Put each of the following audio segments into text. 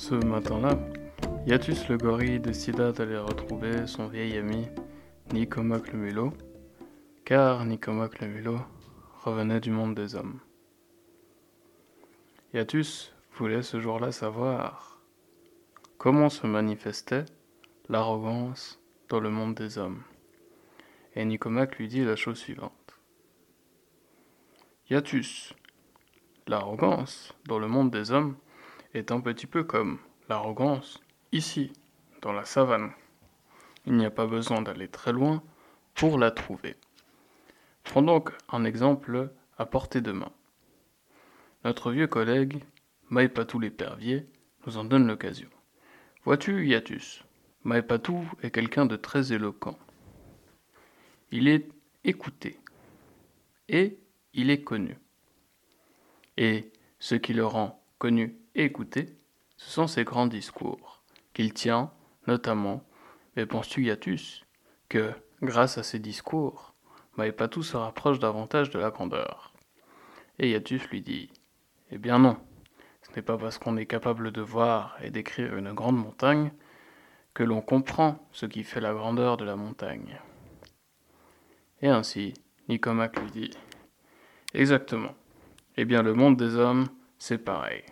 Ce matin-là, Yatus le gorille décida d'aller retrouver son vieil ami Nicomaque le mulot, car Nicomaque le mulot revenait du monde des hommes. Yatus voulait ce jour-là savoir comment se manifestait l'arrogance dans le monde des hommes. Et Nicomaque lui dit la chose suivante. Yatus, l'arrogance dans le monde des hommes est un petit peu comme l'arrogance ici, dans la savane. Il n'y a pas besoin d'aller très loin pour la trouver. Prends donc un exemple à portée de main. Notre vieux collègue, Maïpatou l'épervier, nous en donne l'occasion. Vois-tu, Iatus, Maïpatou est quelqu'un de très éloquent. Il est écouté et il est connu. Et ce qui le rend connu et écouté, ce sont ses grands discours qu'il tient, notamment, mais penses-tu, Iatus, que, grâce à ces discours, Maïpatou se rapproche davantage de la grandeur? Et Iatus lui dit Eh bien non, ce n'est pas parce qu'on est capable de voir et d'écrire une grande montagne que l'on comprend ce qui fait la grandeur de la montagne. Et ainsi, Nicomaque lui dit Exactement. Eh bien, le monde des hommes, c'est pareil.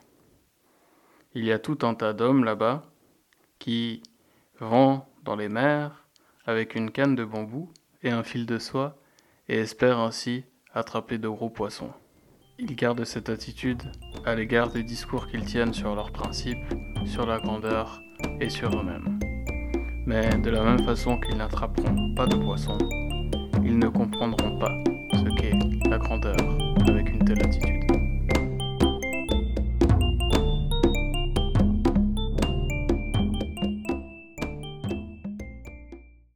Il y a tout un tas d'hommes là-bas qui vont dans les mers avec une canne de bambou et un fil de soie et espèrent ainsi attraper de gros poissons. Ils gardent cette attitude à l'égard des discours qu'ils tiennent sur leurs principes, sur la grandeur et sur eux-mêmes. Mais de la même façon qu'ils n'attraperont pas de poissons, ils ne comprendront pas ce qu'est la grandeur avec une